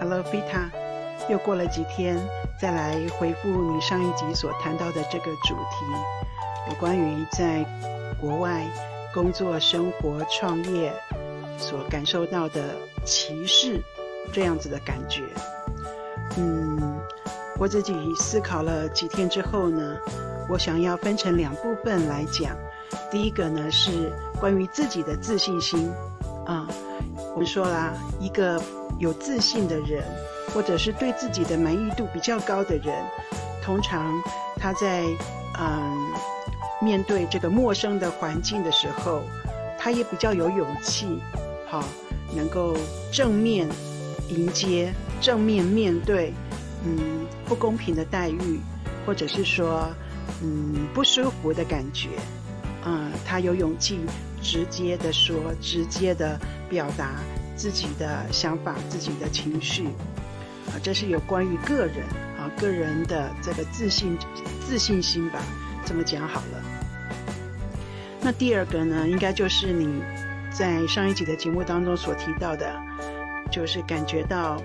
Hello Vita，又过了几天，再来回复你上一集所谈到的这个主题，有关于在国外工作、生活、创业所感受到的歧视这样子的感觉。嗯，我自己思考了几天之后呢，我想要分成两部分来讲。第一个呢是关于自己的自信心啊，我们说啦，一个有自信的人，或者是对自己的满意度比较高的人，通常他在嗯面对这个陌生的环境的时候，他也比较有勇气，好，能够正面迎接、正面面对嗯不公平的待遇，或者是说嗯不舒服的感觉。嗯，他有勇气直接的说，直接的表达自己的想法、自己的情绪，啊，这是有关于个人啊个人的这个自信自信心吧，这么讲好了。那第二个呢，应该就是你在上一集的节目当中所提到的，就是感觉到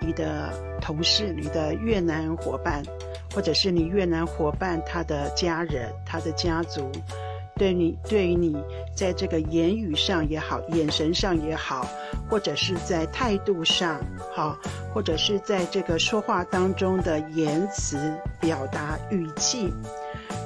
你的同事、你的越南伙伴，或者是你越南伙伴他的家人、他的家族。对你，对于你，在这个言语上也好，眼神上也好，或者是在态度上，好，或者是在这个说话当中的言辞表达语气，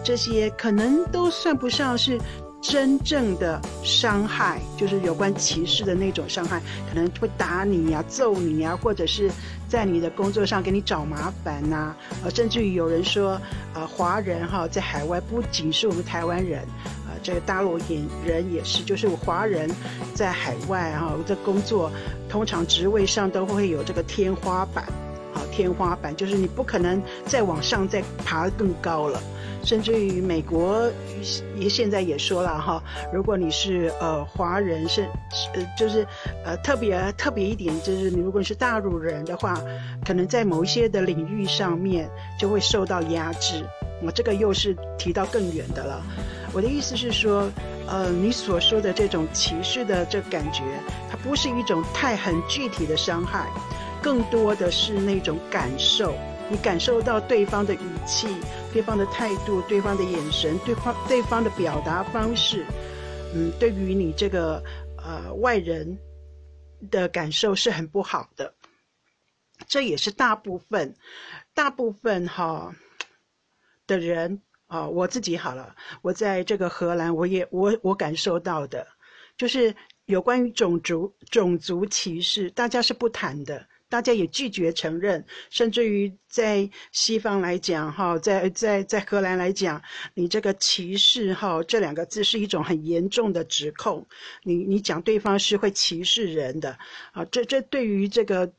这些可能都算不上是。真正的伤害，就是有关歧视的那种伤害，可能会打你呀、揍你呀，或者是在你的工作上给你找麻烦呐。呃，甚至于有人说，呃，华人哈在海外不仅是我们台湾人，呃，这个大陆人人也是，就是华人在海外哈这工作，通常职位上都会有这个天花板，好，天花板就是你不可能再往上再爬更高了。甚至于美国也现在也说了哈，如果你是呃华人是呃就是呃特别特别一点，就是你如果你是大陆人的话，可能在某一些的领域上面就会受到压制。我这个又是提到更远的了。我的意思是说，呃，你所说的这种歧视的这感觉，它不是一种太很具体的伤害，更多的是那种感受。你感受到对方的语气、对方的态度、对方的眼神、对方对方的表达方式，嗯，对于你这个呃外人的感受是很不好的。这也是大部分大部分哈的人啊，我自己好了，我在这个荷兰，我也我我感受到的，就是有关于种族种族歧视，大家是不谈的。大家也拒绝承认，甚至于在西方来讲，哈，在在在荷兰来讲，你这个歧视，哈，这两个字是一种很严重的指控。你你讲对方是会歧视人的，啊，这这对于这个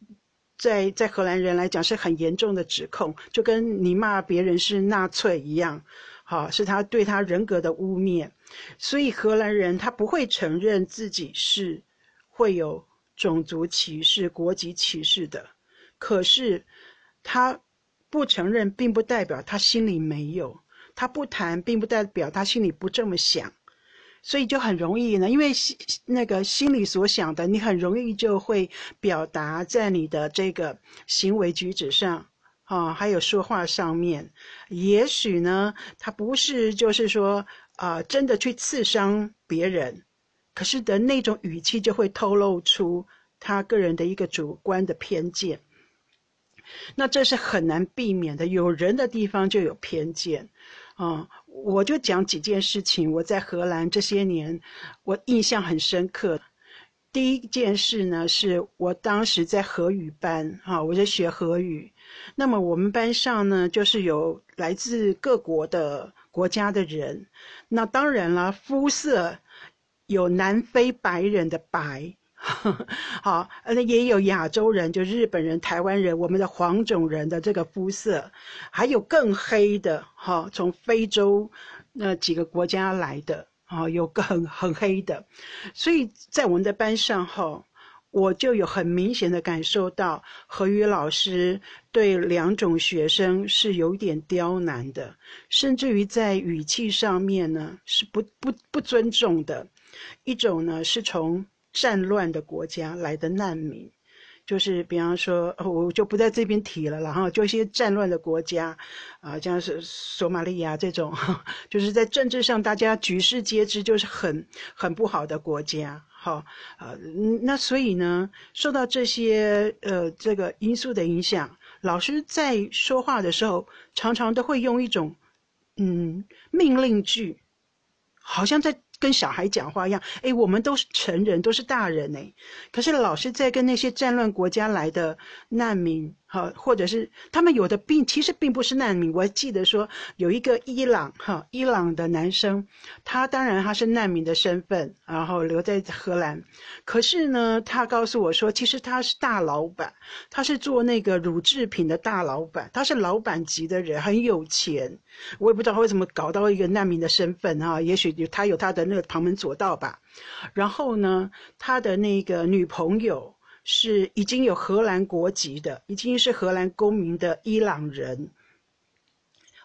在在荷兰人来讲是很严重的指控，就跟你骂别人是纳粹一样，好，是他对他人格的污蔑。所以荷兰人他不会承认自己是会有。种族歧视、国籍歧视的，可是他不承认，并不代表他心里没有；他不谈，并不代表他心里不这么想。所以就很容易呢，因为心那个心里所想的，你很容易就会表达在你的这个行为举止上啊，还有说话上面。也许呢，他不是就是说啊，真的去刺伤别人。可是的那种语气就会透露出他个人的一个主观的偏见，那这是很难避免的。有人的地方就有偏见，啊，我就讲几件事情。我在荷兰这些年，我印象很深刻。第一件事呢，是我当时在荷语班，啊，我在学荷语。那么我们班上呢，就是有来自各国的国家的人。那当然了，肤色。有南非白人的白，好，那也有亚洲人，就日本人、台湾人，我们的黄种人的这个肤色，还有更黑的，哈，从非洲那几个国家来的，啊，有个很很黑的，所以在我们的班上，哈，我就有很明显的感受到何宇老师对两种学生是有点刁难的，甚至于在语气上面呢，是不不不尊重的。一种呢是从战乱的国家来的难民，就是比方说，我就不在这边提了，然后就一些战乱的国家，啊，像是索马利亚这种，就是在政治上大家举世皆知，就是很很不好的国家，哈，呃，那所以呢，受到这些呃这个因素的影响，老师在说话的时候，常常都会用一种嗯命令句，好像在。跟小孩讲话一样，哎，我们都是成人，都是大人呢。可是老是在跟那些战乱国家来的难民。好，或者是他们有的并其实并不是难民。我记得说有一个伊朗哈伊朗的男生，他当然他是难民的身份，然后留在荷兰。可是呢，他告诉我说，其实他是大老板，他是做那个乳制品的大老板，他是老板级的人，很有钱。我也不知道他为什么搞到一个难民的身份哈，也许他有他的那个旁门左道吧。然后呢，他的那个女朋友。是已经有荷兰国籍的，已经是荷兰公民的伊朗人，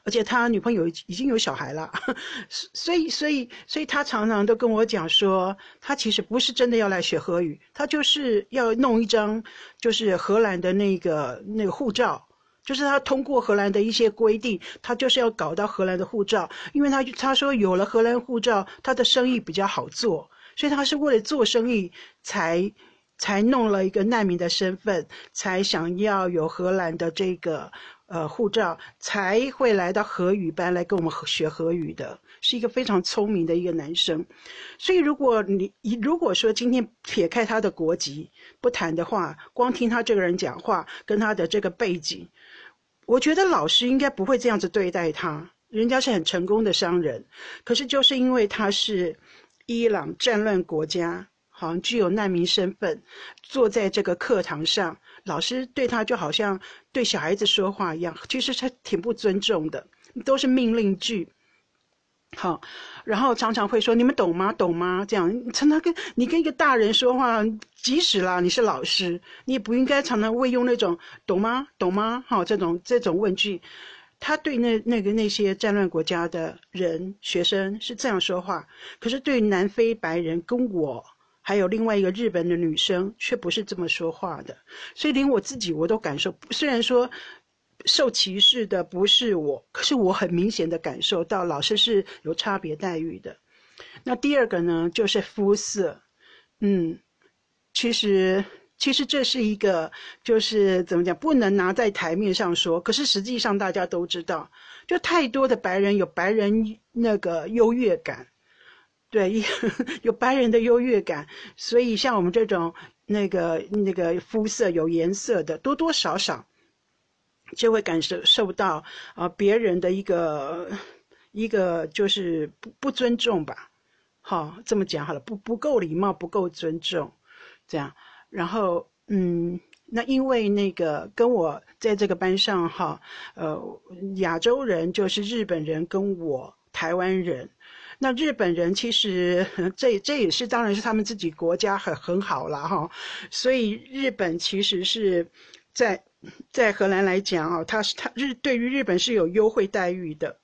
而且他女朋友已经有小孩了，所以，所以，所以他常常都跟我讲说，他其实不是真的要来学荷语，他就是要弄一张就是荷兰的那个那个护照，就是他通过荷兰的一些规定，他就是要搞到荷兰的护照，因为他他说有了荷兰护照，他的生意比较好做，所以他是为了做生意才。才弄了一个难民的身份，才想要有荷兰的这个呃护照，才会来到荷语班来跟我们学荷语的，是一个非常聪明的一个男生。所以，如果你如果说今天撇开他的国籍不谈的话，光听他这个人讲话跟他的这个背景，我觉得老师应该不会这样子对待他。人家是很成功的商人，可是就是因为他是伊朗战乱国家。好像具有难民身份，坐在这个课堂上，老师对他就好像对小孩子说话一样，其实他挺不尊重的，都是命令句。好，然后常常会说：“你们懂吗？懂吗？”这样常常跟你跟一个大人说话，即使啦你是老师，你也不应该常常会用那种“懂吗？懂吗？”好，这种这种问句，他对那那个那些战乱国家的人学生是这样说话，可是对南非白人跟我。还有另外一个日本的女生，却不是这么说话的，所以连我自己我都感受，虽然说受歧视的不是我，可是我很明显的感受到老师是有差别待遇的。那第二个呢，就是肤色，嗯，其实其实这是一个，就是怎么讲，不能拿在台面上说，可是实际上大家都知道，就太多的白人有白人那个优越感。对，有白人的优越感，所以像我们这种那个那个肤色有颜色的，多多少少就会感受受到啊别人的一个一个就是不不尊重吧，好这么讲好了，不不够礼貌，不够尊重，这样，然后嗯，那因为那个跟我在这个班上哈，呃，亚洲人就是日本人跟我台湾人。那日本人其实这这也是当然是他们自己国家很很好了哈，所以日本其实是在在荷兰来讲啊，他是他日对于日本是有优惠待遇的，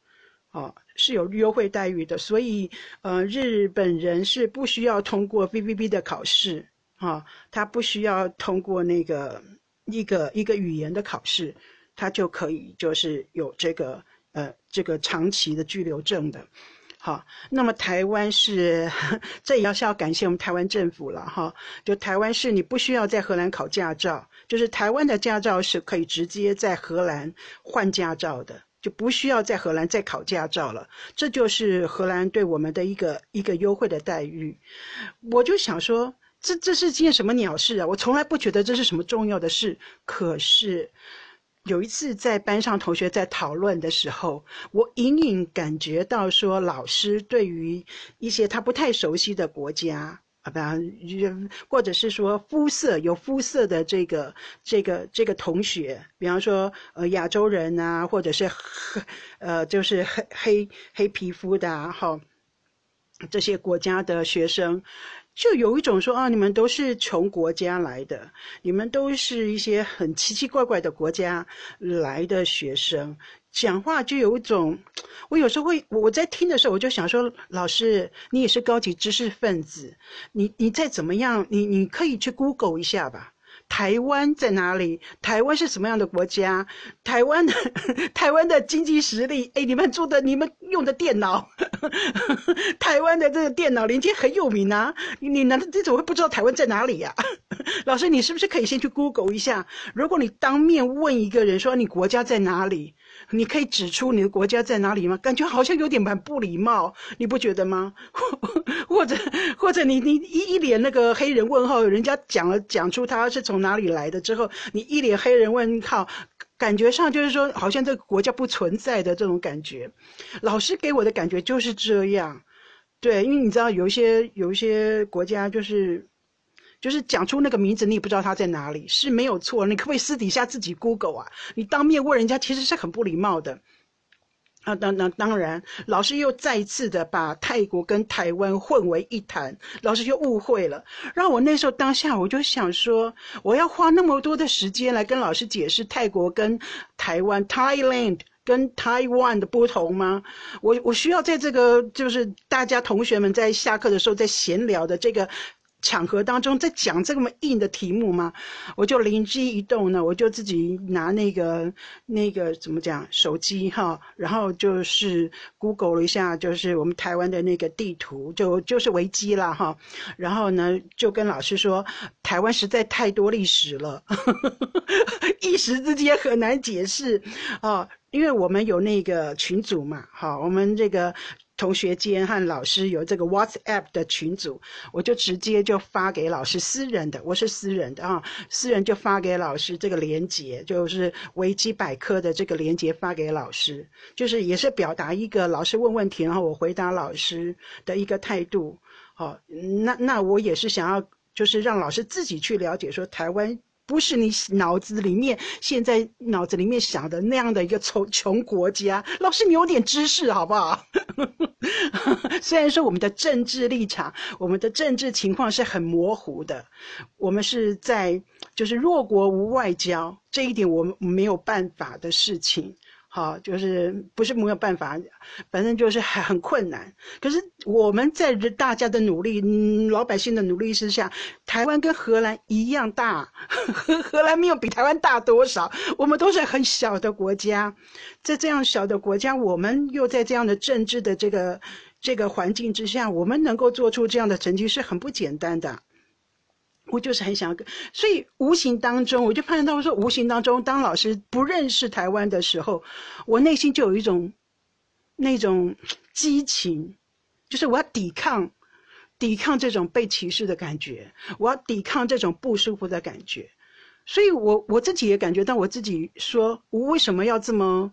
哦是有优惠待遇的，所以呃日本人是不需要通过 B B B 的考试啊，他不需要通过那个一个一个语言的考试，他就可以就是有这个呃这个长期的居留证的。好，那么台湾是，这也要是要感谢我们台湾政府了哈。就台湾是你不需要在荷兰考驾照，就是台湾的驾照是可以直接在荷兰换驾照的，就不需要在荷兰再考驾照了。这就是荷兰对我们的一个一个优惠的待遇。我就想说，这这是件什么鸟事啊？我从来不觉得这是什么重要的事，可是。有一次在班上，同学在讨论的时候，我隐隐感觉到说，老师对于一些他不太熟悉的国家啊，比方或者是说肤色有肤色的这个这个这个同学，比方说呃亚洲人啊，或者是 呃就是黑黑黑皮肤的哈，这些国家的学生。就有一种说啊，你们都是穷国家来的，你们都是一些很奇奇怪怪的国家来的学生，讲话就有一种，我有时候会我在听的时候，我就想说，老师，你也是高级知识分子，你你再怎么样，你你可以去 Google 一下吧。台湾在哪里？台湾是什么样的国家？台湾的 台湾的经济实力？哎，你们做的、你们用的电脑，台湾的这个电脑连接很有名啊！你难道你怎么会不知道台湾在哪里呀？老师，你是不是可以先去 Google 一下？如果你当面问一个人说你国家在哪里？你可以指出你的国家在哪里吗？感觉好像有点蛮不礼貌，你不觉得吗？或者或者你你一一脸那个黑人问号，人家讲了讲出他是从哪里来的之后，你一脸黑人问号，感觉上就是说好像这个国家不存在的这种感觉。老师给我的感觉就是这样，对，因为你知道有一些有一些国家就是。就是讲出那个名字，你也不知道他在哪里，是没有错。你可不可以私底下自己 Google 啊？你当面问人家，其实是很不礼貌的。啊，当当当然，老师又再一次的把泰国跟台湾混为一谈，老师就误会了。让我那时候当下，我就想说，我要花那么多的时间来跟老师解释泰国跟台湾 （Thailand） 跟 Taiwan 的不同吗？我我需要在这个就是大家同学们在下课的时候在闲聊的这个。场合当中在讲这么硬的题目吗？我就灵机一动呢，我就自己拿那个那个怎么讲手机哈，然后就是 Google 了一下，就是我们台湾的那个地图，就就是维基啦哈。然后呢，就跟老师说，台湾实在太多历史了，一时之间很难解释啊，因为我们有那个群组嘛，好，我们这个。同学间和老师有这个 WhatsApp 的群组，我就直接就发给老师私人的，我是私人的啊，私人就发给老师这个连接，就是维基百科的这个连接发给老师，就是也是表达一个老师问问题，然后我回答老师的一个态度。好，那那我也是想要，就是让老师自己去了解说台湾。不是你脑子里面现在脑子里面想的那样的一个穷穷国家。老师，你有点知识好不好？虽然说我们的政治立场、我们的政治情况是很模糊的，我们是在就是弱国无外交这一点，我们没有办法的事情。好，就是不是没有办法，反正就是很很困难。可是我们在大家的努力，嗯，老百姓的努力之下，台湾跟荷兰一样大，荷荷兰没有比台湾大多少。我们都是很小的国家，在这样小的国家，我们又在这样的政治的这个这个环境之下，我们能够做出这样的成绩是很不简单的。我就是很想要跟，所以无形当中我就发现到说，无形当中当老师不认识台湾的时候，我内心就有一种那种激情，就是我要抵抗，抵抗这种被歧视的感觉，我要抵抗这种不舒服的感觉，所以我我自己也感觉到我自己说，我为什么要这么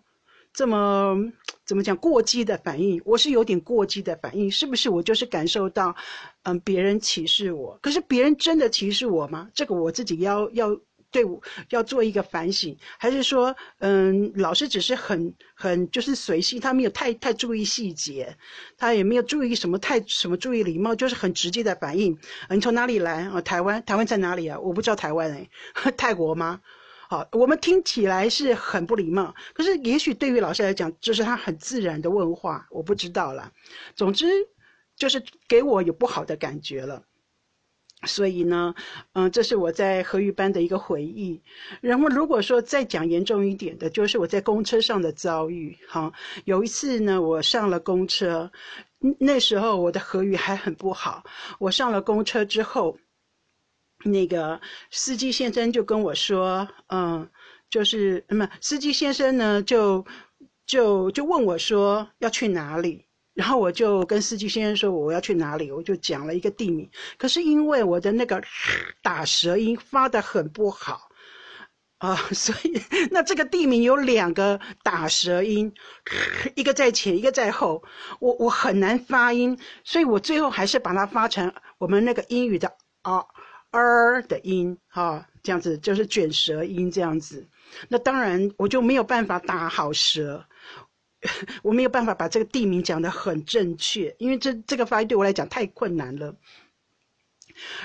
这么怎么讲过激的反应？我是有点过激的反应，是不是？我就是感受到。嗯，别人歧视我，可是别人真的歧视我吗？这个我自己要要对我要做一个反省，还是说，嗯，老师只是很很就是随性，他没有太太注意细节，他也没有注意什么太什么注意礼貌，就是很直接的反应。你从哪里来啊？台湾，台湾在哪里啊？我不知道台湾哎，泰国吗？好，我们听起来是很不礼貌，可是也许对于老师来讲，这是他很自然的问话，我不知道了。总之。就是给我有不好的感觉了，所以呢，嗯，这是我在河语班的一个回忆。然后如果说再讲严重一点的，就是我在公车上的遭遇。哈，有一次呢，我上了公车，那时候我的河语还很不好。我上了公车之后，那个司机先生就跟我说，嗯，就是那司机先生呢，就就就问我说要去哪里。然后我就跟司机先生说我要去哪里，我就讲了一个地名。可是因为我的那个打舌音发的很不好啊，所以那这个地名有两个打舌音，一个在前，一个在后，我我很难发音，所以我最后还是把它发成我们那个英语的啊儿的音哈，这样子就是卷舌音这样子。那当然我就没有办法打好舌。我没有办法把这个地名讲得很正确，因为这这个发音对我来讲太困难了。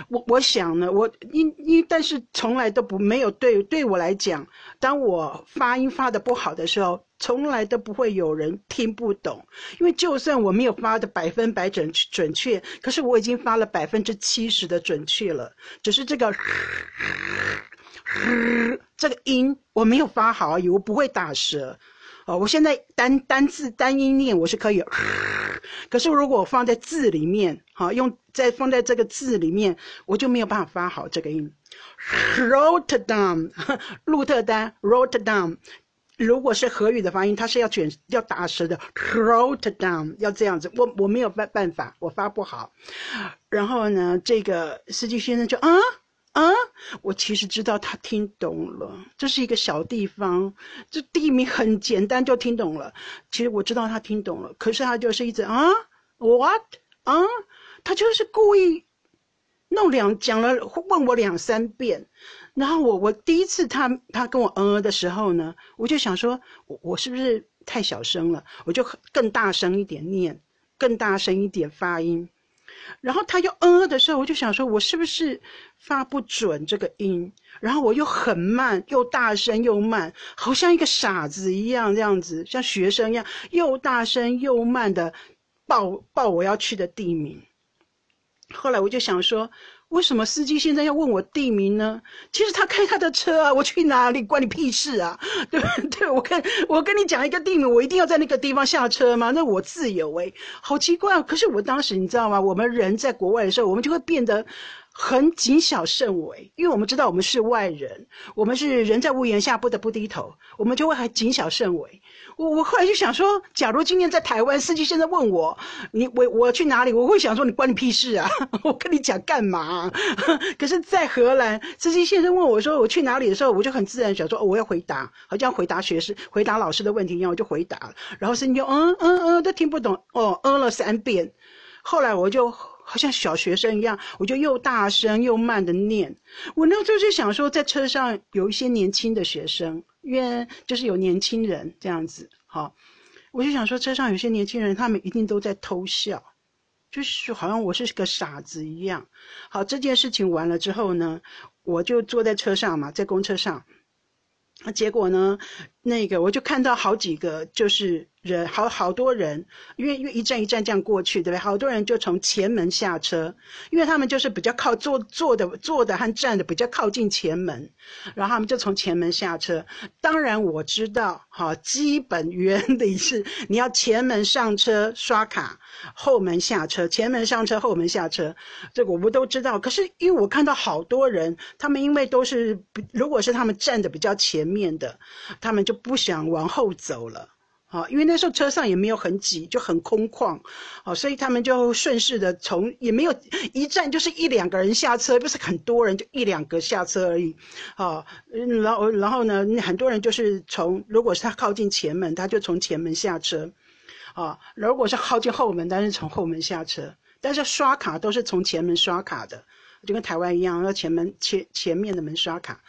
我我想呢，我因因但是从来都不没有对对我来讲，当我发音发的不好的时候，从来都不会有人听不懂。因为就算我没有发的百分百准准确，可是我已经发了百分之七十的准确了，只是这个 这个音我没有发好，我不会打舌。哦，我现在单单字单音念我是可以，可是如果我放在字里面，好用再放在这个字里面，我就没有办法发好这个音。Rotterdam，鹿特丹，Rotterdam。如果是河语的发音，它是要卷要打舌的，Rotterdam 要这样子。我我没有办办法，我发不好。然后呢，这个司机先生就啊。啊，我其实知道他听懂了，这是一个小地方，这地名很简单就听懂了。其实我知道他听懂了，可是他就是一直啊，what 啊，他就是故意弄两讲了，问我两三遍。然后我我第一次他他跟我嗯嗯的时候呢，我就想说，我我是不是太小声了？我就更大声一点念，更大声一点发音。然后他又嗯嗯的时候，我就想说，我是不是发不准这个音？然后我又很慢，又大声又慢，好像一个傻子一样，这样子，像学生一样，又大声又慢的报报我要去的地名。后来我就想说。为什么司机现在要问我地名呢？其实他开他的车啊，我去哪里关你屁事啊？对对？我跟我跟你讲一个地名，我一定要在那个地方下车吗？那我自由哎，好奇怪。可是我当时你知道吗？我们人在国外的时候，我们就会变得。很谨小慎微，因为我们知道我们是外人，我们是人在屋檐下不得不低头，我们就会很谨小慎微。我我后来就想说，假如今天在台湾，司机现在问我，你我我去哪里，我会想说你关你屁事啊！我跟你讲干嘛？可是，在荷兰，司机先生问我说我去哪里的时候，我就很自然想说，我要回答，好像回答学生、回答老师的问题一样，我就回答了。然后司机就嗯嗯嗯，都听不懂哦，嗯了三遍。后来我就。好像小学生一样，我就又大声又慢的念。我那时候就想说，在车上有一些年轻的学生，因为就是有年轻人这样子，好，我就想说，车上有些年轻人，他们一定都在偷笑，就是好像我是个傻子一样。好，这件事情完了之后呢，我就坐在车上嘛，在公车上，那结果呢，那个我就看到好几个，就是。人好好多人，因为因为一站一站这样过去，对不对？好多人就从前门下车，因为他们就是比较靠坐坐的坐的和站的比较靠近前门，然后他们就从前门下车。当然我知道，哈，基本原理是 你要前门上车刷卡，后门下车，前门上车，后门下车，这个我们都知道。可是因为我看到好多人，他们因为都是如果是他们站的比较前面的，他们就不想往后走了。啊，因为那时候车上也没有很挤，就很空旷，啊，所以他们就顺势的从也没有一站就是一两个人下车，不是很多人就一两个下车而已，啊，然后然后呢，很多人就是从如果是他靠近前门，他就从前门下车，啊，如果是靠近后门，但是从后门下车，但是刷卡都是从前门刷卡的，就跟台湾一样，要前门前前面的门刷卡。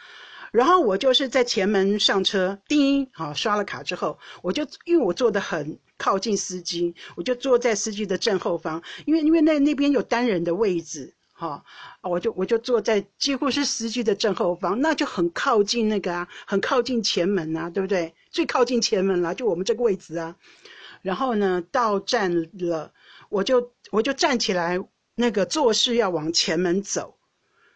然后我就是在前门上车，叮，好刷了卡之后，我就因为我坐的很靠近司机，我就坐在司机的正后方，因为因为那那边有单人的位置，哈，我就我就坐在几乎是司机的正后方，那就很靠近那个啊，很靠近前门啊，对不对？最靠近前门了，就我们这个位置啊。然后呢，到站了，我就我就站起来，那个做事要往前门走，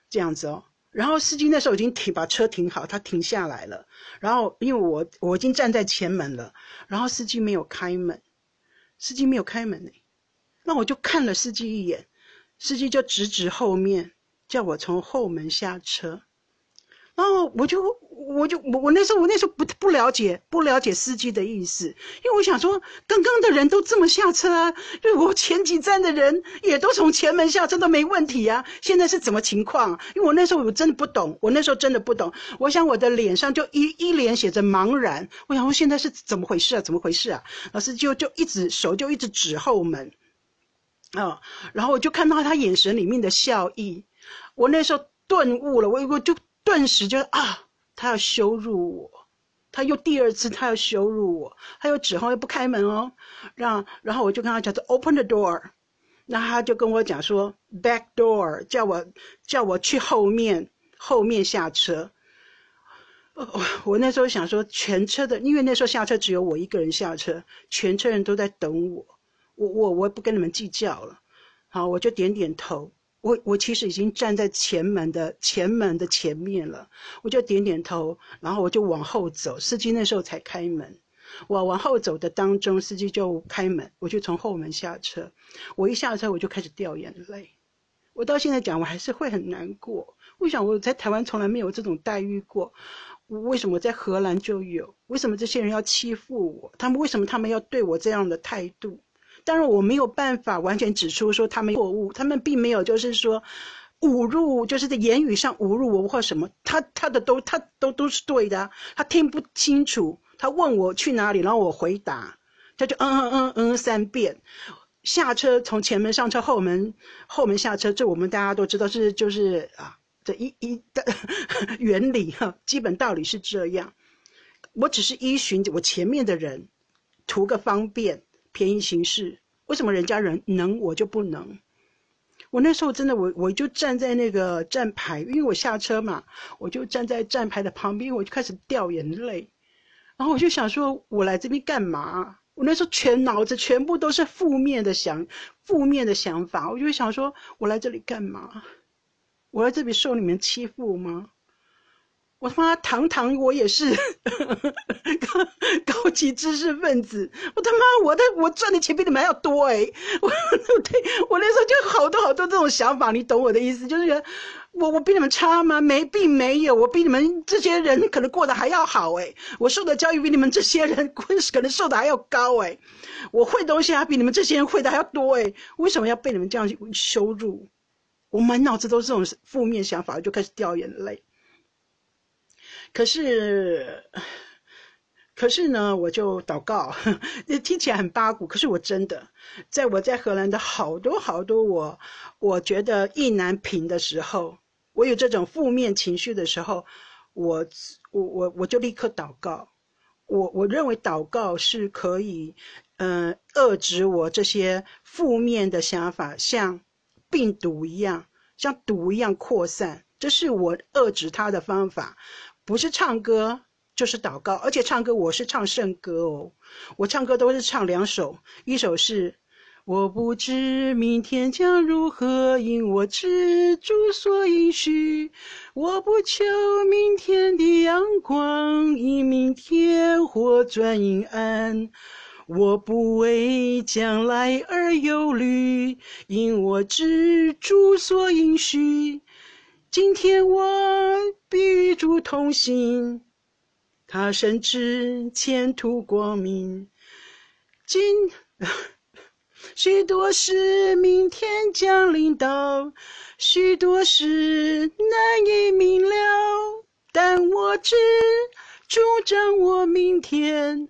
这样子哦。然后司机那时候已经停，把车停好，他停下来了。然后因为我我已经站在前门了，然后司机没有开门，司机没有开门呢。那我就看了司机一眼，司机就直指后面，叫我从后门下车。然后我就。我就我我那时候我那时候不不了解不了解司机的意思，因为我想说刚刚的人都这么下车啊，就我前几站的人也都从前门下车都没问题啊，现在是怎么情况？因为我那时候我真的不懂，我那时候真的不懂，我想我的脸上就一一脸写着茫然，我想说现在是怎么回事啊？怎么回事啊？老师就就一直手就一直指后门，啊，然后我就看到他眼神里面的笑意，我那时候顿悟了，我我就顿时就啊。他要羞辱我，他又第二次，他要羞辱我，他又指后又不开门哦，让然后我就跟他讲说 open the door，那他就跟我讲说 back door，叫我叫我去后面后面下车。我我那时候想说全车的，因为那时候下车只有我一个人下车，全车人都在等我，我我我也不跟你们计较了，好，我就点点头，我我其实已经站在前门的前门的前面了，我就点点头，然后我就往后走，司机那时候才开门。我往后走的当中，司机就开门，我就从后门下车。我一下车，我就开始掉眼泪。我到现在讲，我还是会很难过。我想我在台湾从来没有这种待遇过，为什么在荷兰就有？为什么这些人要欺负我？他们为什么他们要对我这样的态度？当然我没有办法完全指出说他们错误，他们并没有就是说侮辱，就是在言语上侮辱我或什么。他他的都他都都是对的，他听不清楚。他问我去哪里，然后我回答，他就嗯嗯嗯嗯三遍。下车从前门上车，后门后门下车，这我们大家都知道是就是啊这一一的 原理哈，基本道理是这样。我只是依循我前面的人，图个方便，便宜行事。为什么人家人能我就不能？我那时候真的我我就站在那个站牌，因为我下车嘛，我就站在站牌的旁边，我就开始掉眼泪。然后我就想说，我来这边干嘛？我那时候全脑子全部都是负面的想，负面的想法。我就想说，我来这里干嘛？我来这里受你们欺负吗？我他妈堂堂我也是 高高级知识分子，我他妈我的我赚的钱比你们还要多哎！我对我那时候就好多好多这种想法，你懂我的意思？就是觉得。我我比你们差吗？没，并没有。我比你们这些人可能过得还要好哎。我受的教育比你们这些人 可能受的还要高哎。我会东西还比你们这些人会的还要多哎。为什么要被你们这样羞辱？我满脑子都是这种负面想法，就开始掉眼泪。可是，可是呢，我就祷告，听起来很八股。可是我真的，在我在荷兰的好多好多我，我觉得意难平的时候。我有这种负面情绪的时候，我我我我就立刻祷告。我我认为祷告是可以，嗯，遏制我这些负面的想法，像病毒一样，像毒一样扩散。这是我遏制它的方法，不是唱歌就是祷告，而且唱歌我是唱圣歌哦，我唱歌都是唱两首，一首是。我不知明天将如何，因我知主所应许。我不求明天的阳光，因明天或转阴暗。我不为将来而忧虑，因我知主所应许。今天我必与主同行，他深知前途光明。今。许多事明天将临到，许多事难以明了。但我知主掌我明天，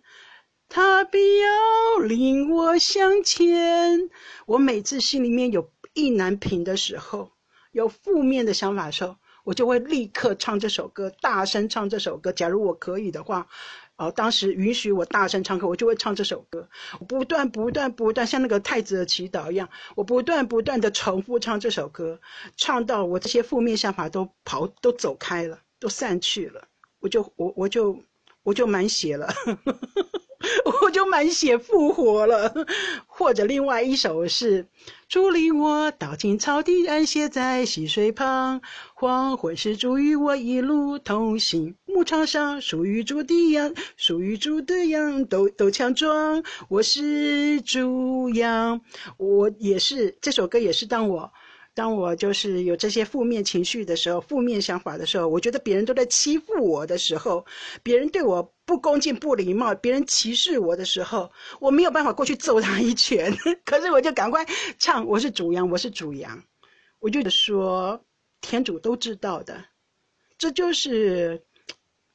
他必要领我向前。我每次心里面有意难平的时候，有负面的想法的时候，我就会立刻唱这首歌，大声唱这首歌。假如我可以的话。哦，当时允许我大声唱歌，我就会唱这首歌，不断不断不断，像那个太子的祈祷一样，我不断不断的重复唱这首歌，唱到我这些负面想法都跑都走开了，都散去了，我就我我就我就满血了。我就满血复活了，或者另外一首是，竹林我倒进草地，安歇在溪水旁。黄昏时，主与我一路同行。牧场上属于猪的羊，属于猪的羊都都强壮。我是猪羊，我也是这首歌也是当我。当我就是有这些负面情绪的时候，负面想法的时候，我觉得别人都在欺负我的时候，别人对我不恭敬、不礼貌，别人歧视我的时候，我没有办法过去揍他一拳，可是我就赶快唱：“我是主羊，我是主羊。”我就说，天主都知道的，这就是，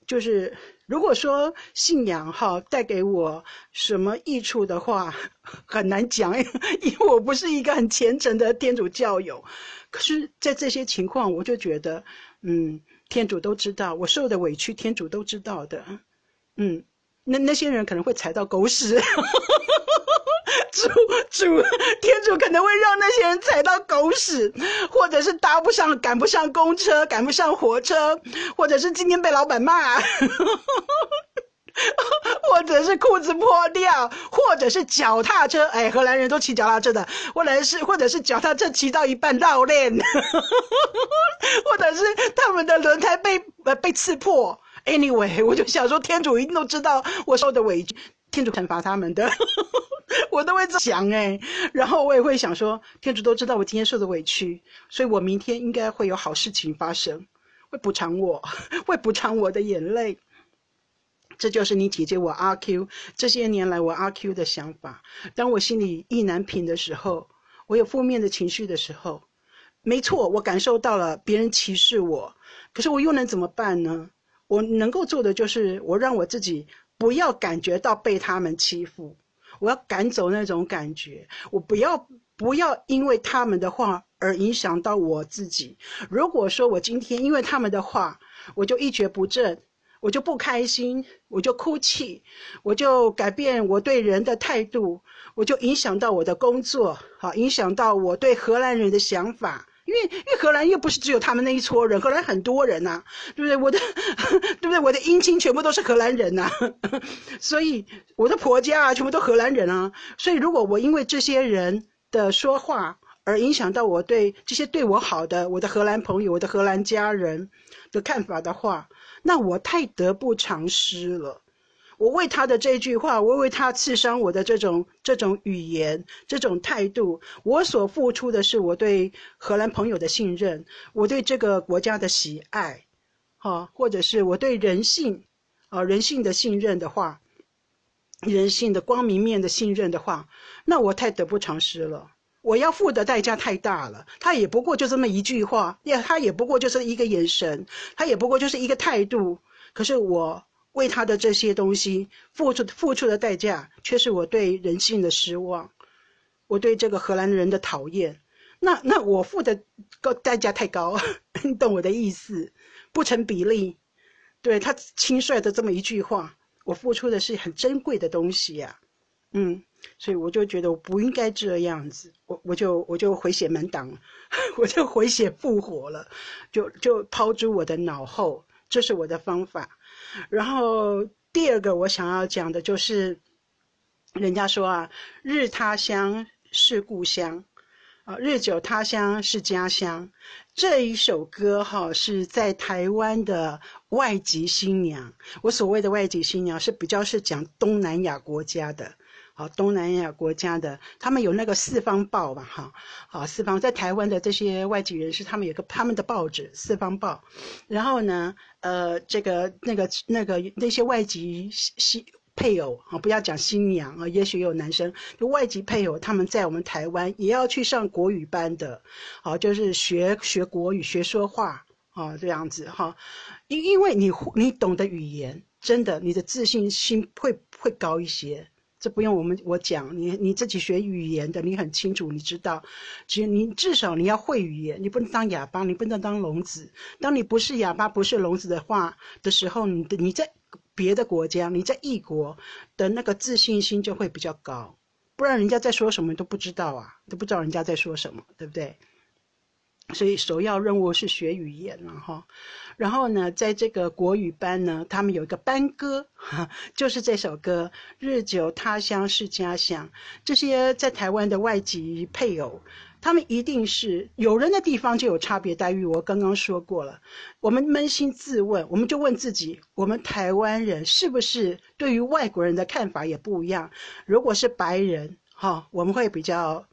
就是。如果说信仰哈带给我什么益处的话，很难讲，因为我不是一个很虔诚的天主教友。可是，在这些情况，我就觉得，嗯，天主都知道我受的委屈，天主都知道的，嗯，那那些人可能会踩到狗屎。主主天主可能会让那些人踩到狗屎，或者是搭不上、赶不上公车、赶不上火车，或者是今天被老板骂，或者是裤子破掉，或者是脚踏车，哎，荷兰人都骑脚踏车的，或者是或者是脚踏车骑到一半绕链，或者是他们的轮胎被呃被刺破。Anyway，我就想说，天主一定都知道我受的委屈，天主惩罚他们的，我都会想哎，然后我也会想说，天主都知道我今天受的委屈，所以我明天应该会有好事情发生，会补偿我，会补偿我的眼泪。这就是你姐姐我阿 Q 这些年来我阿 Q 的想法。当我心里意难平的时候，我有负面的情绪的时候，没错，我感受到了别人歧视我，可是我又能怎么办呢？我能够做的就是，我让我自己不要感觉到被他们欺负，我要赶走那种感觉，我不要不要因为他们的话而影响到我自己。如果说我今天因为他们的话，我就一蹶不振，我就不开心，我就哭泣，我就改变我对人的态度，我就影响到我的工作，好，影响到我对荷兰人的想法。因为因为荷兰又不是只有他们那一撮人，荷兰很多人呐，对不对？我的 对不对？我的姻亲全部都是荷兰人呐，所以我的婆家啊，全部都荷兰人啊。所以如果我因为这些人的说话而影响到我对这些对我好的我的荷兰朋友、我的荷兰家人的看法的话，那我太得不偿失了。我为他的这句话，我为他刺伤我的这种这种语言、这种态度，我所付出的是我对荷兰朋友的信任，我对这个国家的喜爱，哈，或者是我对人性，啊，人性的信任的话，人性的光明面的信任的话，那我太得不偿失了。我要付的代价太大了。他也不过就这么一句话，也他也不过就是一个眼神，他也不过就是一个态度。可是我。为他的这些东西付出付出的代价，却是我对人性的失望，我对这个荷兰人的讨厌。那那我付的高代价太高，你懂我的意思？不成比例。对他轻率的这么一句话，我付出的是很珍贵的东西呀。嗯，所以我就觉得我不应该这样子，我我就我就回血门党，我就回血复活了，就就抛诸我的脑后，这是我的方法。然后第二个我想要讲的就是，人家说啊，日他乡是故乡，啊，日久他乡是家乡。这一首歌哈是在台湾的外籍新娘。我所谓的外籍新娘是比较是讲东南亚国家的。好，东南亚国家的，他们有那个四方报吧，哈，好，四方在台湾的这些外籍人士，他们有个他们的报纸《四方报》，然后呢，呃，这个那个那个那些外籍新配偶啊，不要讲新娘啊，也许有男生，就外籍配偶，他们在我们台湾也要去上国语班的，好，就是学学国语，学说话啊，这样子哈，因因为你你懂得语言，真的，你的自信心会会高一些。这不用我们我讲，你你自己学语言的，你很清楚，你知道，其实你至少你要会语言，你不能当哑巴，你不能当聋子。当你不是哑巴，不是聋子的话的时候，你的你在别的国家，你在异国的那个自信心就会比较高，不然人家在说什么都不知道啊，都不知道人家在说什么，对不对？所以首要任务是学语言了哈。然后呢，在这个国语班呢，他们有一个班歌，就是这首歌《日久他乡是家乡》。这些在台湾的外籍配偶，他们一定是有人的地方就有差别待遇。我刚刚说过了，我们扪心自问，我们就问自己：我们台湾人是不是对于外国人的看法也不一样？如果是白人，哈，我们会比较。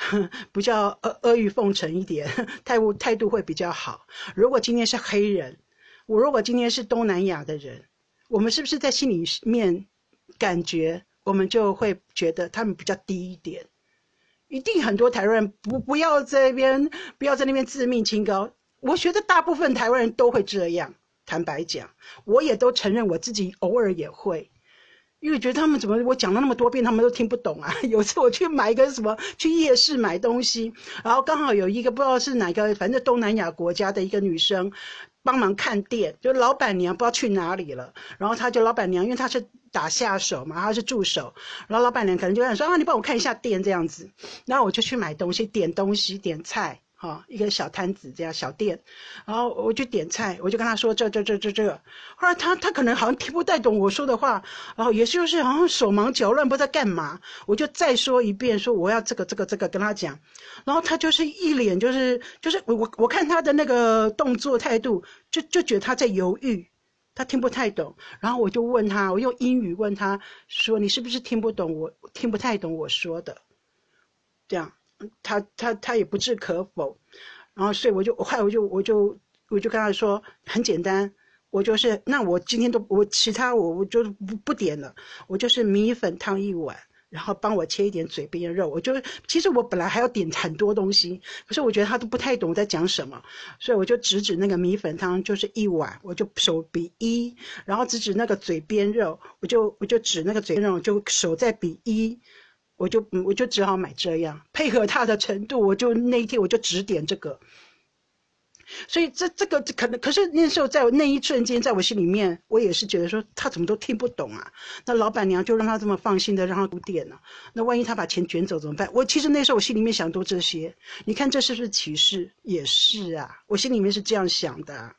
比较阿阿谀奉承一点，态度态度会比较好。如果今天是黑人，我如果今天是东南亚的人，我们是不是在心里面感觉我们就会觉得他们比较低一点？一定很多台湾人不不要在那边不要在那边自命清高。我觉得大部分台湾人都会这样。坦白讲，我也都承认我自己偶尔也会。因为觉得他们怎么我讲了那么多遍，他们都听不懂啊！有次我去买一个什么，去夜市买东西，然后刚好有一个不知道是哪个，反正东南亚国家的一个女生帮忙看店，就老板娘不知道去哪里了，然后她就老板娘，因为她是打下手嘛，她是助手，然后老板娘可能就想说啊，你帮我看一下店这样子，然后我就去买东西，点东西，点菜。哈，一个小摊子这样小店，然后我就点菜，我就跟他说这这这这这，后来他他可能好像听不太懂我说的话，然后也就是好像手忙脚乱不知道干嘛，我就再说一遍说我要这个这个这个跟他讲，然后他就是一脸就是就是我我我看他的那个动作态度，就就觉得他在犹豫，他听不太懂，然后我就问他，我用英语问他说你是不是听不懂我听不太懂我说的，这样。他他他也不置可否，然后所以我就后来我就我就我就跟他说很简单，我就是那我今天都我其他我我就不不点了，我就是米粉汤一碗，然后帮我切一点嘴边肉。我就其实我本来还要点很多东西，可是我觉得他都不太懂我在讲什么，所以我就指指那个米粉汤就是一碗，我就手比一，然后指指那个嘴边肉，我就我就指那个嘴边肉，就手再比一。我就我就只好买这样配合他的程度，我就那一天我就只点这个。所以这这个可能，可是那时候在那一瞬间，在我心里面，我也是觉得说他怎么都听不懂啊。那老板娘就让他这么放心的让他点呢？那万一他把钱卷走怎么办？我其实那时候我心里面想都这些。你看这是不是歧视？也是啊，我心里面是这样想的。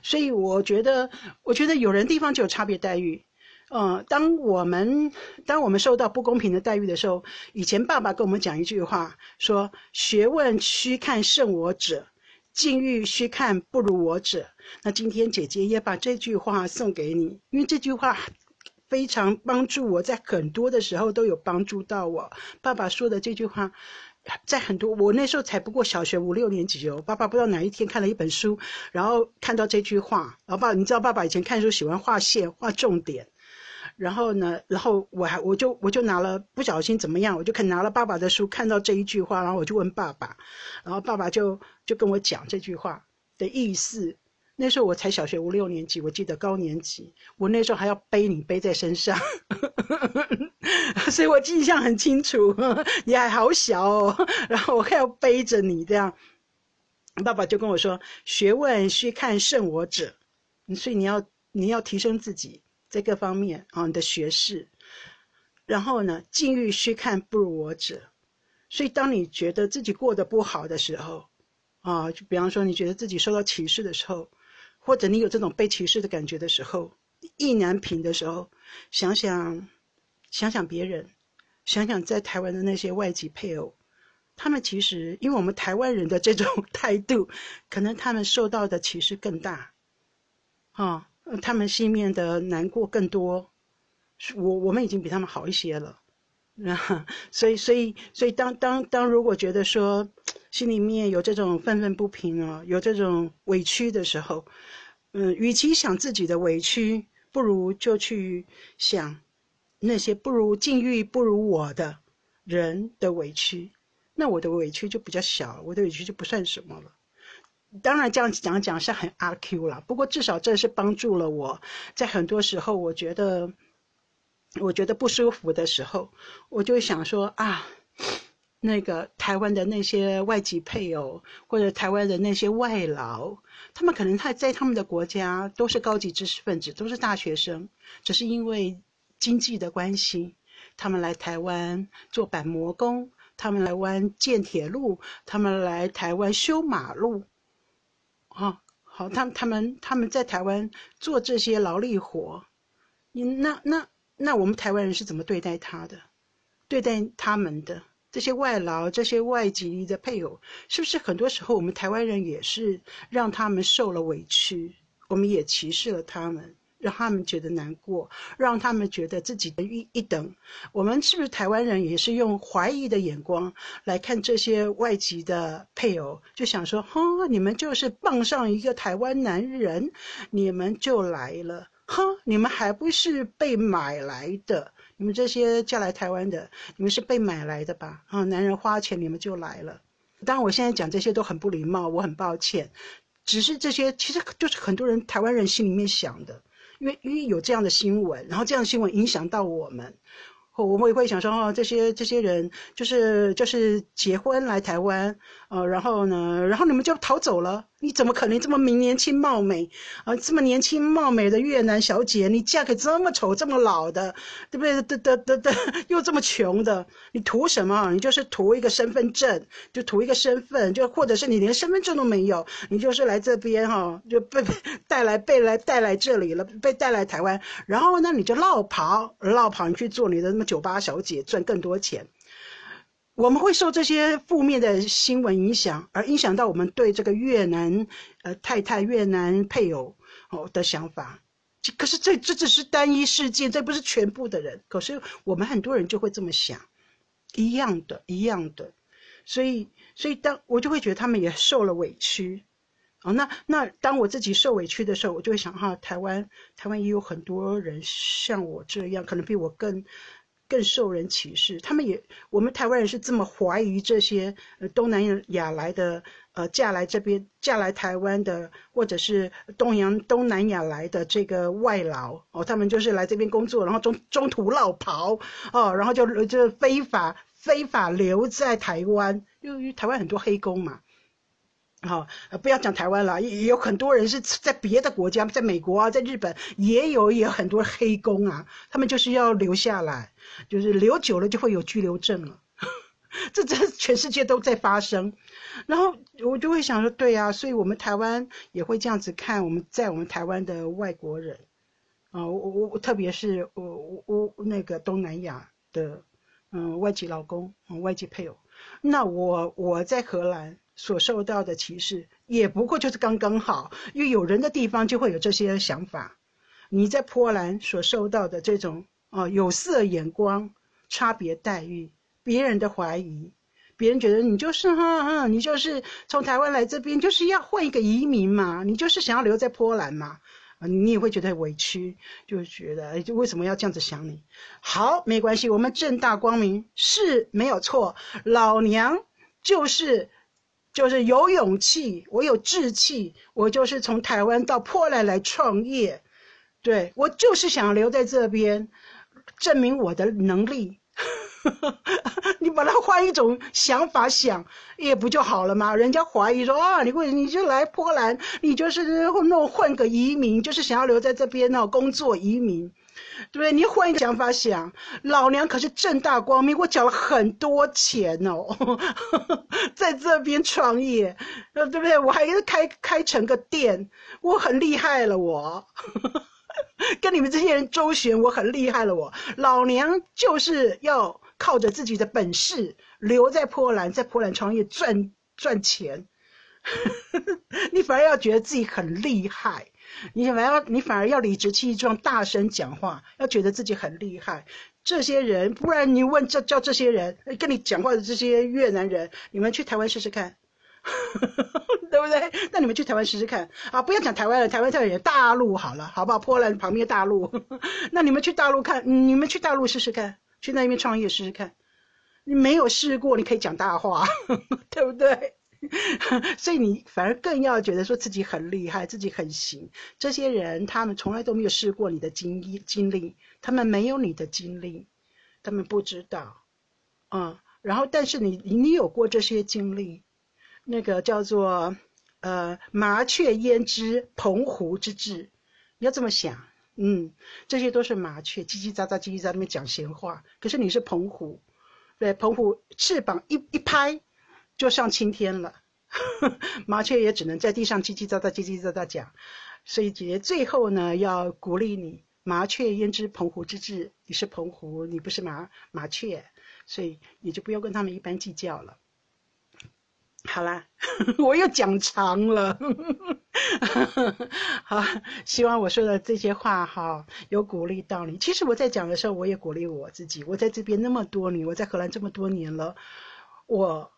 所以我觉得，我觉得有人地方就有差别待遇。嗯，当我们当我们受到不公平的待遇的时候，以前爸爸跟我们讲一句话，说“学问须看胜我者，境遇须看不如我者”。那今天姐姐也把这句话送给你，因为这句话非常帮助我，在很多的时候都有帮助到我。爸爸说的这句话，在很多我那时候才不过小学五六年级哦。爸爸不知道哪一天看了一本书，然后看到这句话，然后爸，你知道爸爸以前看书喜欢画线、画重点。然后呢？然后我还我就我就拿了不小心怎么样？我就肯拿了爸爸的书，看到这一句话，然后我就问爸爸，然后爸爸就就跟我讲这句话的意思。那时候我才小学五六年级，我记得高年级，我那时候还要背你背在身上，所以我印象很清楚。你还好小哦，然后我还要背着你这样。爸爸就跟我说：“学问须看胜我者，所以你要你要提升自己。”在各方面啊，你的学识，然后呢，境遇须看不如我者。所以，当你觉得自己过得不好的时候，啊，就比方说你觉得自己受到歧视的时候，或者你有这种被歧视的感觉的时候，意难平的时候，想想，想想别人，想想在台湾的那些外籍配偶，他们其实因为我们台湾人的这种态度，可能他们受到的歧视更大，啊。他们心里面的难过更多，我我们已经比他们好一些了，啊，所以所以所以当当当如果觉得说心里面有这种愤愤不平啊，有这种委屈的时候，嗯，与其想自己的委屈，不如就去想那些不如境遇不如我的人的委屈，那我的委屈就比较小，我的委屈就不算什么了。当然，这样讲讲是很阿 Q 了。不过至少这是帮助了我，在很多时候，我觉得，我觉得不舒服的时候，我就想说啊，那个台湾的那些外籍配偶，或者台湾的那些外劳，他们可能他在他们的国家都是高级知识分子，都是大学生，只是因为经济的关系，他们来台湾做板模工，他们来湾建铁路，他们来台湾修马路。啊好，他他们他们在台湾做这些劳力活，你那那那我们台湾人是怎么对待他的？对待他们的这些外劳、这些外籍的配偶，是不是很多时候我们台湾人也是让他们受了委屈，我们也歧视了他们？让他们觉得难过，让他们觉得自己的一一等。我们是不是台湾人也是用怀疑的眼光来看这些外籍的配偶？就想说，哈，你们就是傍上一个台湾男人，你们就来了，哈，你们还不是被买来的？你们这些嫁来台湾的，你们是被买来的吧？啊，男人花钱，你们就来了。当然，我现在讲这些都很不礼貌，我很抱歉。只是这些，其实就是很多人台湾人心里面想的。因为因为有这样的新闻，然后这样的新闻影响到我们，我们也会想说，哦，这些这些人就是就是结婚来台湾，呃，然后呢，然后你们就逃走了，你怎么可能这么明年轻貌美啊？这么年轻貌美的越南小姐，你嫁给这么丑、这么老的，对不对？得得得得，又这么穷的，你图什么？你就是图一个身份证，就图一个身份，就或者是你连身份证都没有，你就是来这边哈，就被带来被来带来这里了，被带来台湾，然后呢，你就绕跑绕跑，你去做你的什么酒吧小姐，赚更多钱。我们会受这些负面的新闻影响，而影响到我们对这个越南呃太太、越南配偶哦的想法。可是这这只是单一事件，这不是全部的人。可是我们很多人就会这么想，一样的，一样的。所以，所以当我就会觉得他们也受了委屈。哦，那那当我自己受委屈的时候，我就会想哈，台湾台湾也有很多人像我这样，可能比我更。更受人歧视，他们也，我们台湾人是这么怀疑这些呃东南亚来的呃嫁来这边嫁来台湾的，或者是东洋东南亚来的这个外劳哦，他们就是来这边工作，然后中中途落跑哦，然后就就非法非法留在台湾，因为台湾很多黑工嘛。好，不要讲台湾了，也有很多人是在别的国家，在美国啊，在日本也有也有很多黑工啊，他们就是要留下来，就是留久了就会有居留证了，这这全世界都在发生，然后我就会想说，对啊，所以我们台湾也会这样子看我们在我们台湾的外国人，啊，我我我特别是我我我那个东南亚的，嗯，外籍老公，嗯，外籍配偶，那我我在荷兰。所受到的歧视也不过就是刚刚好，因为有人的地方就会有这些想法。你在波兰所受到的这种哦有色眼光、差别待遇、别人的怀疑，别人觉得你就是哈哈，你就是从台湾来这边就是要换一个移民嘛，你就是想要留在波兰嘛，啊，你也会觉得委屈，就觉得就为什么要这样子想你？好，没关系，我们正大光明是没有错，老娘就是。就是有勇气，我有志气，我就是从台湾到波兰来创业，对我就是想留在这边，证明我的能力。你把它换一种想法想，也不就好了吗？人家怀疑说啊，你会你就来波兰，你就是弄混个移民，就是想要留在这边哦，工作移民。对不对？你换一个想法想，老娘可是正大光明，我缴了很多钱哦，在这边创业，对不对？我还是开开成个店，我很厉害了，我 跟你们这些人周旋，我很厉害了，我老娘就是要靠着自己的本事留在波兰，在波兰创业赚赚钱，你反而要觉得自己很厉害。你反而要，你反而要理直气壮、大声讲话，要觉得自己很厉害。这些人，不然你问叫叫这些人跟你讲话的这些越南人，你们去台湾试试看，对不对？那你们去台湾试试看啊！不要讲台湾了，台湾太远大陆好了，好不好？波兰旁边大陆，那你们去大陆看，你们去大陆试试看，去那边创业试试看。你没有试过，你可以讲大话，对不对？所以你反而更要觉得说自己很厉害，自己很行。这些人他们从来都没有试过你的经历经历，他们没有你的经历，他们不知道。嗯，然后但是你你有过这些经历，那个叫做呃麻雀焉知澎湖之志，你要这么想。嗯，这些都是麻雀叽叽喳喳叽叽喳在那边讲闲话，可是你是澎湖，对，澎湖翅膀一一拍。就上青天了，麻雀也只能在地上叽叽喳喳、叽叽喳喳讲。所以姐姐最后呢，要鼓励你：麻雀焉知澎湖之志？你是澎湖，你不是麻麻雀，所以你就不用跟他们一般计较了。好啦，我又讲长了。好，希望我说的这些话哈，有鼓励到你。其实我在讲的时候，我也鼓励我自己。我在这边那么多年，我在荷兰这么多年了，我。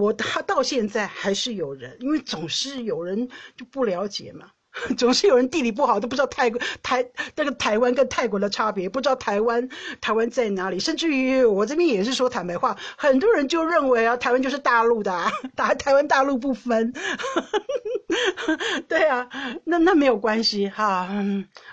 我他到现在还是有人，因为总是有人就不了解嘛。总是有人地理不好都不知道泰国台那个台湾跟泰国的差别，不知道台湾台湾在哪里。甚至于我这边也是说坦白话，很多人就认为啊，台湾就是大陆的，啊，打台湾大陆不分。对啊，那那没有关系哈。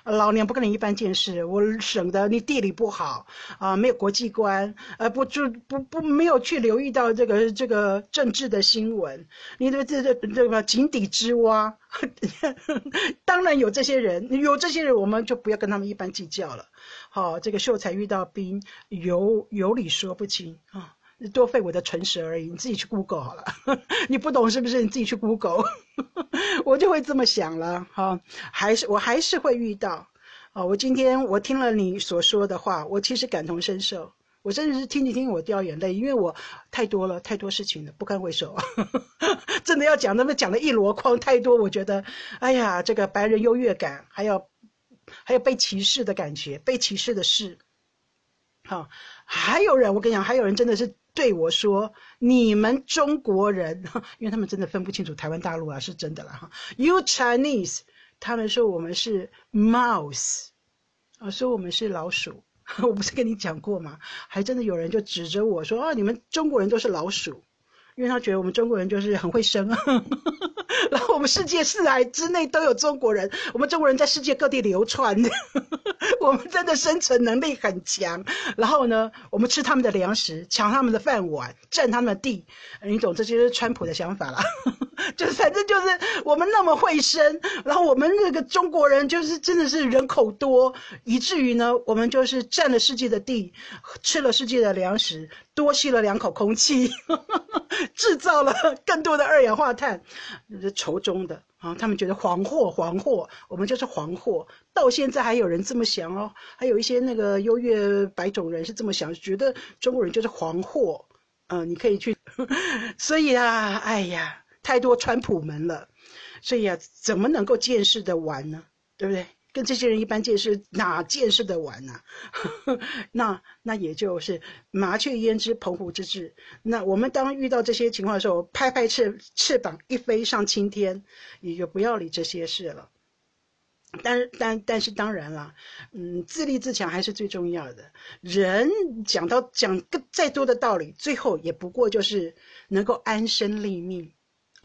老娘不跟你一般见识，我省得你地理不好啊，没有国际观，呃，不就不不没有去留意到这个这个政治的新闻，你的这这这个井底之蛙。当然有这些人，有这些人，我们就不要跟他们一般计较了。好，这个秀才遇到兵，有有理说不清啊，多费我的唇舌而已。你自己去 Google 好了，你不懂是不是？你自己去 Google，我就会这么想了。哈，还是我还是会遇到。啊，我今天我听了你所说的话，我其实感同身受。我真的是听着听我掉眼泪，因为我太多了，太多事情了，不堪回首。真的要讲，那么讲的一箩筐太多，我觉得，哎呀，这个白人优越感，还有还有被歧视的感觉，被歧视的事。好，还有人，我跟你讲，还有人真的是对我说：“你们中国人，因为他们真的分不清楚台湾大陆啊，是真的了哈。”You Chinese，他们说我们是 mouse，啊，说我们是老鼠。我不是跟你讲过吗？还真的有人就指着我说：“啊，你们中国人都是老鼠。”因为他觉得我们中国人就是很会生，然后我们世界四海之内都有中国人，我们中国人在世界各地流窜，我们真的生存能力很强。然后呢，我们吃他们的粮食，抢他们的饭碗，占他们的地，你懂？这就是川普的想法啦。就反正就是我们那么会生，然后我们那个中国人就是真的是人口多，以至于呢，我们就是占了世界的地，吃了世界的粮食。多吸了两口空气，制造了更多的二氧化碳，是仇中的啊！他们觉得黄货，黄货，我们就是黄货。到现在还有人这么想哦，还有一些那个优越白种人是这么想，觉得中国人就是黄货。嗯，你可以去。所以啊，哎呀，太多川普门了，所以啊，怎么能够见识的完呢？对不对？跟这些人一般见识，哪见识得完呢？那那也就是麻雀焉知澎湖之志。那我们当遇到这些情况的时候，拍拍翅翅膀一飞上青天，也就不要理这些事了。但但但是当然了，嗯，自立自强还是最重要的。人讲到讲个再多的道理，最后也不过就是能够安身立命。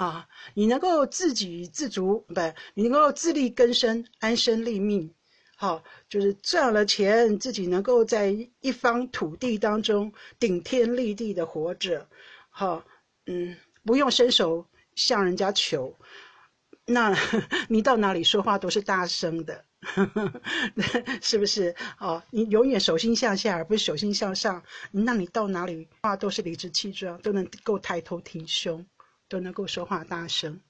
啊，你能够自给自足，不，你能够自力更生、安身立命，好，就是赚了钱，自己能够在一方土地当中顶天立地的活着，好，嗯，不用伸手向人家求，那 你到哪里说话都是大声的，是不是？哦，你永远手心向下，而不是手心向上，那你到哪里话都是理直气壮，都能够抬头挺胸。都能够说话大声。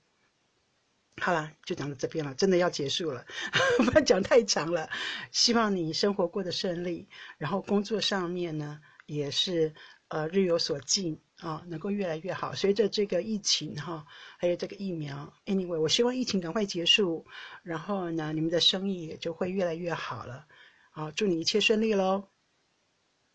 好了，就讲到这边了，真的要结束了，不要讲太长了。希望你生活过得顺利，然后工作上面呢也是呃日有所进啊，能够越来越好。随着这个疫情哈，还有这个疫苗，anyway，我希望疫情赶快结束，然后呢你们的生意也就会越来越好了。好，祝你一切顺利喽。